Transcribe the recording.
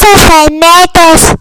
tomatoes